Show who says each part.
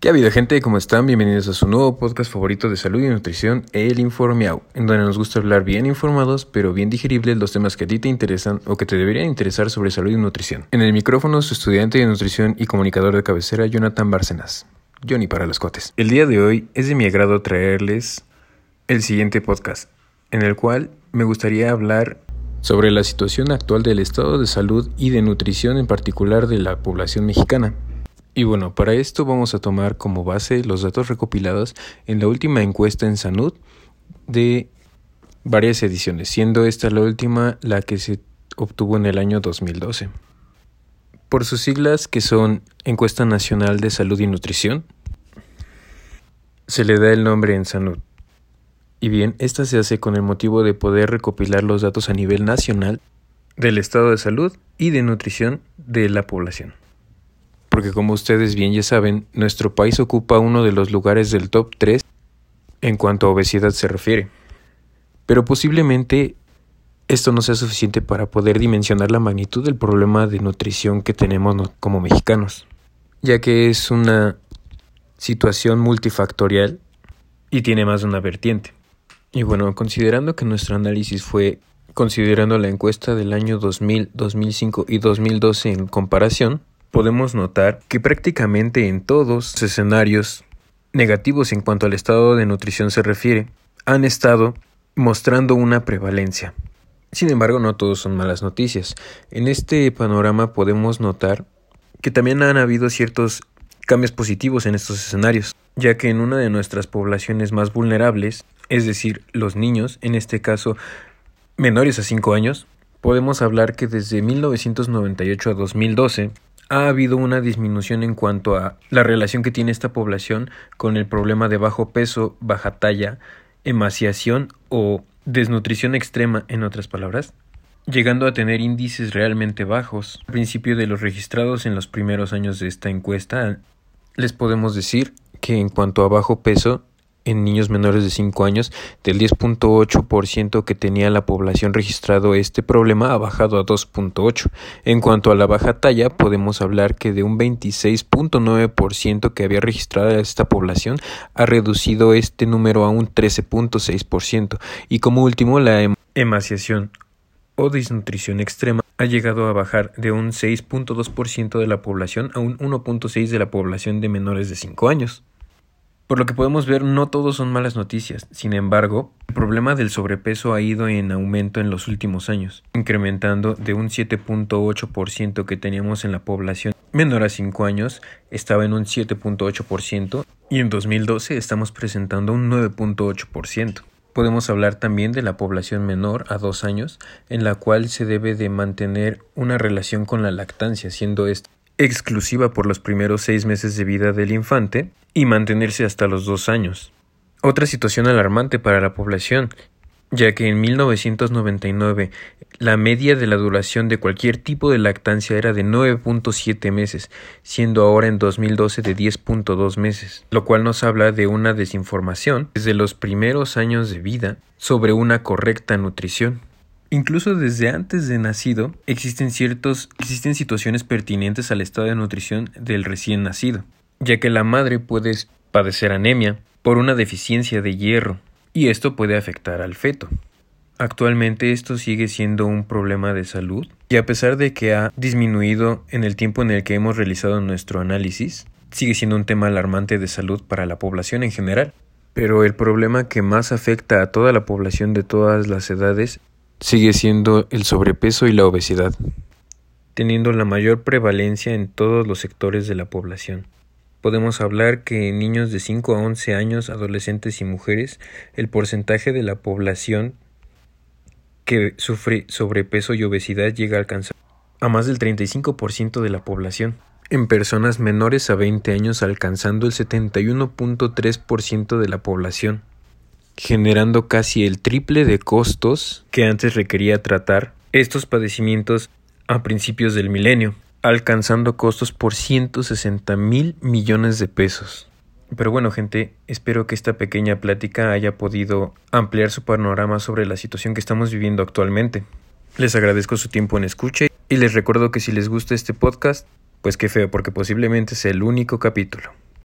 Speaker 1: ¿Qué ha habido gente? ¿Cómo están? Bienvenidos a su nuevo podcast favorito de salud y nutrición, El Informeau, en donde nos gusta hablar bien informados, pero bien digeribles los temas que a ti te interesan o que te deberían interesar sobre salud y nutrición. En el micrófono, su estudiante de nutrición y comunicador de cabecera, Jonathan Bárcenas. Johnny para los cotes. El día de hoy es de mi agrado traerles el siguiente podcast, en el cual me gustaría hablar sobre la situación actual del estado de salud y de nutrición en particular de la población mexicana. Y bueno, para esto vamos a tomar como base los datos recopilados en la última encuesta en Sanud de varias ediciones, siendo esta la última la que se obtuvo en el año 2012. Por sus siglas que son Encuesta Nacional de Salud y Nutrición, se le da el nombre en Sanud. Y bien, esta se hace con el motivo de poder recopilar los datos a nivel nacional del estado de salud y de nutrición de la población porque como ustedes bien ya saben, nuestro país ocupa uno de los lugares del top 3 en cuanto a obesidad se refiere. Pero posiblemente esto no sea suficiente para poder dimensionar la magnitud del problema de nutrición que tenemos como mexicanos, ya que es una situación multifactorial y tiene más de una vertiente. Y bueno, considerando que nuestro análisis fue considerando la encuesta del año 2000, 2005 y 2012 en comparación, podemos notar que prácticamente en todos los escenarios negativos en cuanto al estado de nutrición se refiere, han estado mostrando una prevalencia. Sin embargo, no todos son malas noticias. En este panorama podemos notar que también han habido ciertos cambios positivos en estos escenarios, ya que en una de nuestras poblaciones más vulnerables, es decir, los niños, en este caso menores a 5 años, podemos hablar que desde 1998 a 2012 ha habido una disminución en cuanto a la relación que tiene esta población con el problema de bajo peso, baja talla, emaciación o desnutrición extrema, en otras palabras, llegando a tener índices realmente bajos. Al principio de los registrados en los primeros años de esta encuesta, les podemos decir que en cuanto a bajo peso, en niños menores de 5 años, del 10.8% que tenía la población registrado este problema ha bajado a 2.8. En cuanto a la baja talla, podemos hablar que de un 26.9% que había registrado esta población ha reducido este número a un 13.6%. Y como último, la emaciación o desnutrición extrema ha llegado a bajar de un 6.2% de la población a un 1.6% de la población de menores de 5 años. Por lo que podemos ver, no todos son malas noticias. Sin embargo, el problema del sobrepeso ha ido en aumento en los últimos años, incrementando de un 7.8% que teníamos en la población menor a 5 años, estaba en un 7.8% y en 2012 estamos presentando un 9.8%. Podemos hablar también de la población menor a 2 años, en la cual se debe de mantener una relación con la lactancia, siendo esta exclusiva por los primeros seis meses de vida del infante y mantenerse hasta los dos años. Otra situación alarmante para la población, ya que en 1999 la media de la duración de cualquier tipo de lactancia era de 9.7 meses, siendo ahora en 2012 de 10.2 meses, lo cual nos habla de una desinformación desde los primeros años de vida sobre una correcta nutrición. Incluso desde antes de nacido existen existen situaciones pertinentes al estado de nutrición del recién nacido, ya que la madre puede padecer anemia por una deficiencia de hierro y esto puede afectar al feto. Actualmente esto sigue siendo un problema de salud y a pesar de que ha disminuido en el tiempo en el que hemos realizado nuestro análisis, sigue siendo un tema alarmante de salud para la población en general. Pero el problema que más afecta a toda la población de todas las edades sigue siendo el sobrepeso y la obesidad, teniendo la mayor prevalencia en todos los sectores de la población. Podemos hablar que en niños de 5 a 11 años, adolescentes y mujeres, el porcentaje de la población que sufre sobrepeso y obesidad llega a alcanzar a más del 35% de la población. En personas menores a 20 años alcanzando el 71.3% de la población generando casi el triple de costos que antes requería tratar estos padecimientos a principios del milenio, alcanzando costos por 160 mil millones de pesos. Pero bueno, gente, espero que esta pequeña plática haya podido ampliar su panorama sobre la situación que estamos viviendo actualmente. Les agradezco su tiempo en escucha y les recuerdo que si les gusta este podcast, pues qué feo, porque posiblemente sea el único capítulo.